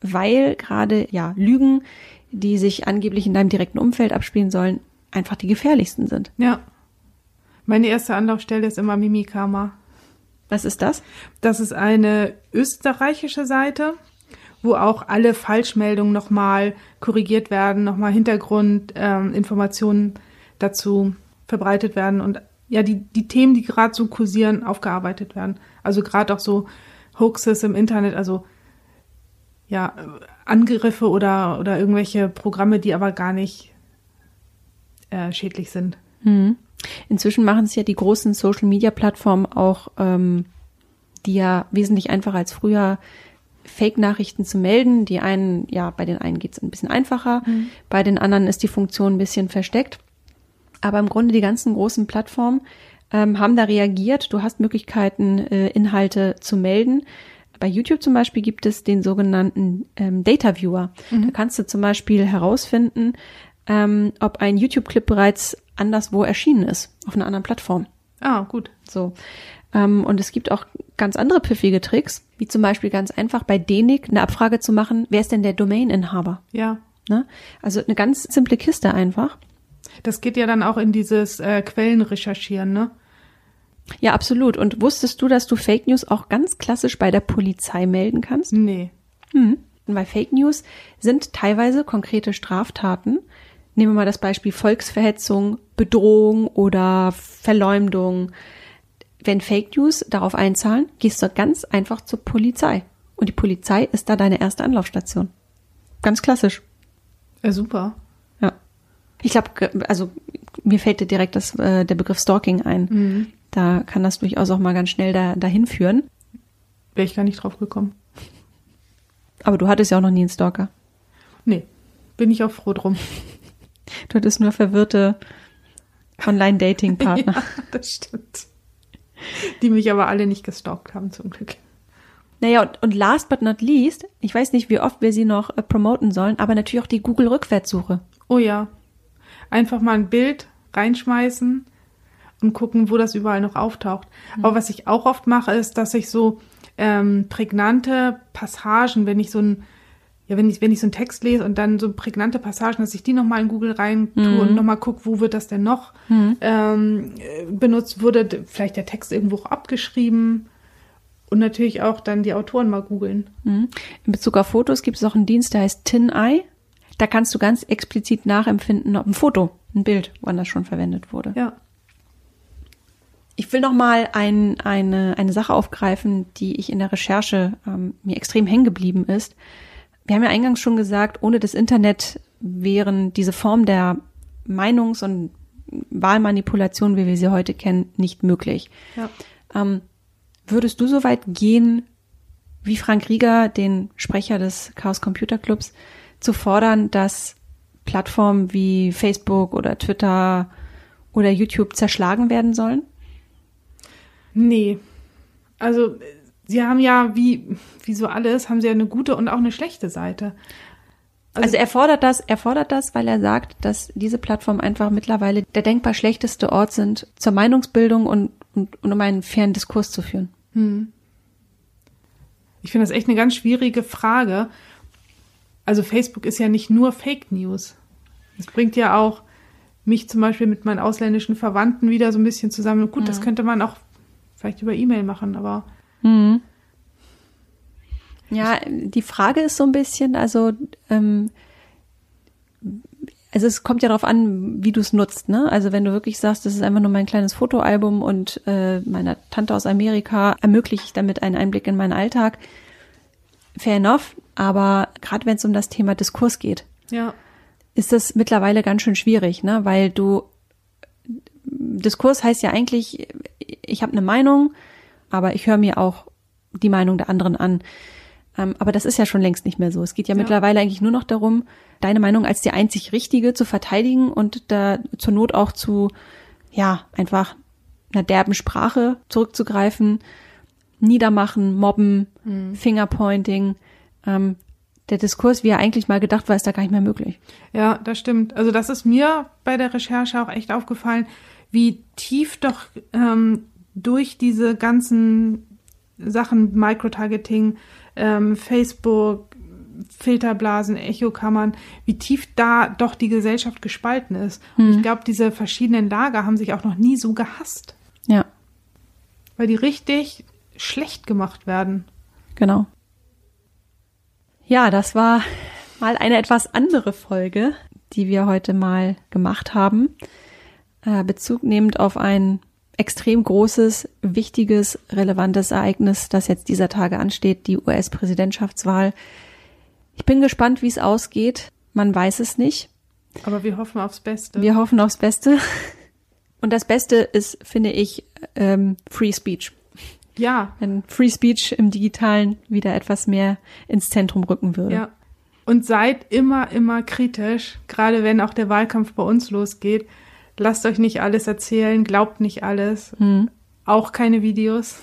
weil gerade ja Lügen, die sich angeblich in deinem direkten Umfeld abspielen sollen, einfach die gefährlichsten sind. Ja. Meine erste Anlaufstelle ist immer Mimikama. Was ist das? Das ist eine österreichische Seite, wo auch alle Falschmeldungen nochmal korrigiert werden, nochmal Hintergrundinformationen ähm, Informationen dazu verbreitet werden und ja, die, die Themen, die gerade so kursieren, aufgearbeitet werden. Also gerade auch so Hoaxes im Internet, also ja, äh, Angriffe oder, oder irgendwelche Programme, die aber gar nicht äh, schädlich sind. Hm. Inzwischen machen es ja die großen Social-Media-Plattformen auch, ähm, die ja wesentlich einfacher als früher Fake-Nachrichten zu melden. Die einen, ja, bei den einen geht es ein bisschen einfacher, bei den anderen ist die Funktion ein bisschen versteckt. Aber im Grunde die ganzen großen Plattformen ähm, haben da reagiert. Du hast Möglichkeiten, äh, Inhalte zu melden. Bei YouTube zum Beispiel gibt es den sogenannten ähm, Data Viewer. Da kannst du zum Beispiel herausfinden, ähm, ob ein YouTube-Clip bereits anderswo erschienen ist, auf einer anderen Plattform. Ah, gut. So. Ähm, und es gibt auch ganz andere pfiffige Tricks, wie zum Beispiel ganz einfach bei DENIC eine Abfrage zu machen, wer ist denn der Domain-Inhaber? Ja. Ne? Also eine ganz simple Kiste einfach. Das geht ja dann auch in dieses äh, Quellen recherchieren, ne? Ja, absolut. Und wusstest du, dass du Fake News auch ganz klassisch bei der Polizei melden kannst? Nee. Hm. Weil Fake News sind teilweise konkrete Straftaten. Nehmen wir mal das Beispiel Volksverhetzung, Bedrohung oder Verleumdung. Wenn Fake News darauf einzahlen, gehst du ganz einfach zur Polizei. Und die Polizei ist da deine erste Anlaufstation. Ganz klassisch. Ja, super. Ja. Ich glaube, also mir fällt dir direkt das, äh, der Begriff Stalking ein. Mhm. Da kann das durchaus auch mal ganz schnell da, dahin führen. Wäre ich gar nicht drauf gekommen. *laughs* Aber du hattest ja auch noch nie einen Stalker. Nee, bin ich auch froh drum. *laughs* Du hattest nur verwirrte *laughs* Online-Dating-Partner. ja, das stimmt. Die mich aber alle nicht gestalkt haben, zum Glück. Naja, und, und last but not least, ich weiß nicht, wie oft wir sie noch äh, promoten sollen, aber natürlich auch die Google-Rückwärtssuche. Oh ja. Einfach mal ein Bild reinschmeißen und gucken, wo das überall noch auftaucht. Mhm. Aber was ich auch oft mache, ist, dass ich so ähm, prägnante Passagen, wenn ich so ein ja, wenn ich, wenn ich so einen Text lese und dann so prägnante Passagen, dass ich die nochmal in Google rein tue mhm. und nochmal gucke, wo wird das denn noch mhm. ähm, benutzt, wurde vielleicht der Text irgendwo abgeschrieben und natürlich auch dann die Autoren mal googeln. Mhm. In Bezug auf Fotos gibt es auch einen Dienst, der heißt TinEye. Da kannst du ganz explizit nachempfinden, ob ein Foto, ein Bild, wann das schon verwendet wurde. Ja. Ich will noch mal ein, eine, eine Sache aufgreifen, die ich in der Recherche ähm, mir extrem hängen geblieben ist. Wir haben ja eingangs schon gesagt, ohne das Internet wären diese Form der Meinungs- und Wahlmanipulation, wie wir sie heute kennen, nicht möglich. Ja. Ähm, würdest du so weit gehen, wie Frank Rieger, den Sprecher des Chaos Computer Clubs, zu fordern, dass Plattformen wie Facebook oder Twitter oder YouTube zerschlagen werden sollen? Nee. Also sie haben ja, wie, wie so alles, haben sie ja eine gute und auch eine schlechte Seite. Also, also er fordert das, er fordert das, weil er sagt, dass diese Plattformen einfach mittlerweile der denkbar schlechteste Ort sind zur Meinungsbildung und, und, und um einen fairen Diskurs zu führen. Hm. Ich finde das echt eine ganz schwierige Frage. Also Facebook ist ja nicht nur Fake News. Es bringt ja auch mich zum Beispiel mit meinen ausländischen Verwandten wieder so ein bisschen zusammen. Gut, mhm. das könnte man auch vielleicht über E-Mail machen, aber. Mhm. Ja, die Frage ist so ein bisschen, also, ähm, also es kommt ja darauf an, wie du es nutzt, ne? Also wenn du wirklich sagst, das ist einfach nur mein kleines Fotoalbum und äh, meiner Tante aus Amerika ermögliche ich damit einen Einblick in meinen Alltag, fair enough. Aber gerade wenn es um das Thema Diskurs geht, ja. ist das mittlerweile ganz schön schwierig, ne? Weil du Diskurs heißt ja eigentlich, ich habe eine Meinung, aber ich höre mir auch die Meinung der anderen an. Ähm, aber das ist ja schon längst nicht mehr so. Es geht ja, ja, mittlerweile eigentlich nur noch darum, deine Meinung als die einzig richtige zu verteidigen und da zur Not auch zu, ja, einfach einer derben Sprache zurückzugreifen, niedermachen, mobben, mhm. Fingerpointing. Ähm, der Diskurs, wie er eigentlich mal gedacht war, ist da gar nicht mehr möglich. Ja, das stimmt. Also das ist mir bei der Recherche auch echt aufgefallen, wie tief doch ähm, durch diese ganzen Sachen, Microtargeting, ähm, Facebook, Filterblasen, Echokammern, wie tief da doch die Gesellschaft gespalten ist. Hm. Und ich glaube, diese verschiedenen Lager haben sich auch noch nie so gehasst. Ja. Weil die richtig schlecht gemacht werden. Genau. Ja, das war mal eine etwas andere Folge, die wir heute mal gemacht haben. Äh, Bezug nehmend auf ein extrem großes, wichtiges, relevantes Ereignis, das jetzt dieser Tage ansteht, die US-Präsidentschaftswahl. Ich bin gespannt, wie es ausgeht. Man weiß es nicht. Aber wir hoffen aufs Beste. Wir hoffen aufs Beste. Und das Beste ist, finde ich, ähm, Free Speech. Ja. Wenn Free Speech im Digitalen wieder etwas mehr ins Zentrum rücken würde. Ja. Und seid immer, immer kritisch, gerade wenn auch der Wahlkampf bei uns losgeht. Lasst euch nicht alles erzählen, glaubt nicht alles. Hm. Auch keine Videos.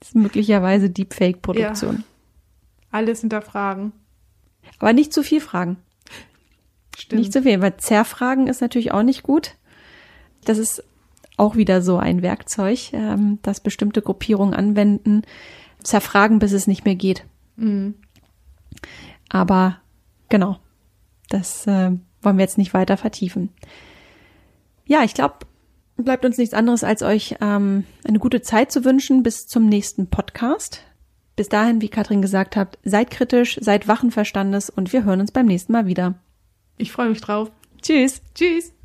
Das ist möglicherweise Deepfake-Produktion. Ja. Alles hinterfragen. Aber nicht zu viel fragen. Stimmt. Nicht zu viel, weil Zerfragen ist natürlich auch nicht gut. Das ist auch wieder so ein Werkzeug, ähm, das bestimmte Gruppierungen anwenden, zerfragen, bis es nicht mehr geht. Mhm. Aber genau, das äh, wollen wir jetzt nicht weiter vertiefen. Ja, ich glaube, bleibt uns nichts anderes, als euch ähm, eine gute Zeit zu wünschen bis zum nächsten Podcast. Bis dahin, wie Katrin gesagt hat, seid kritisch, seid wachen Verstandes und wir hören uns beim nächsten Mal wieder. Ich freue mich drauf. Tschüss. Tschüss.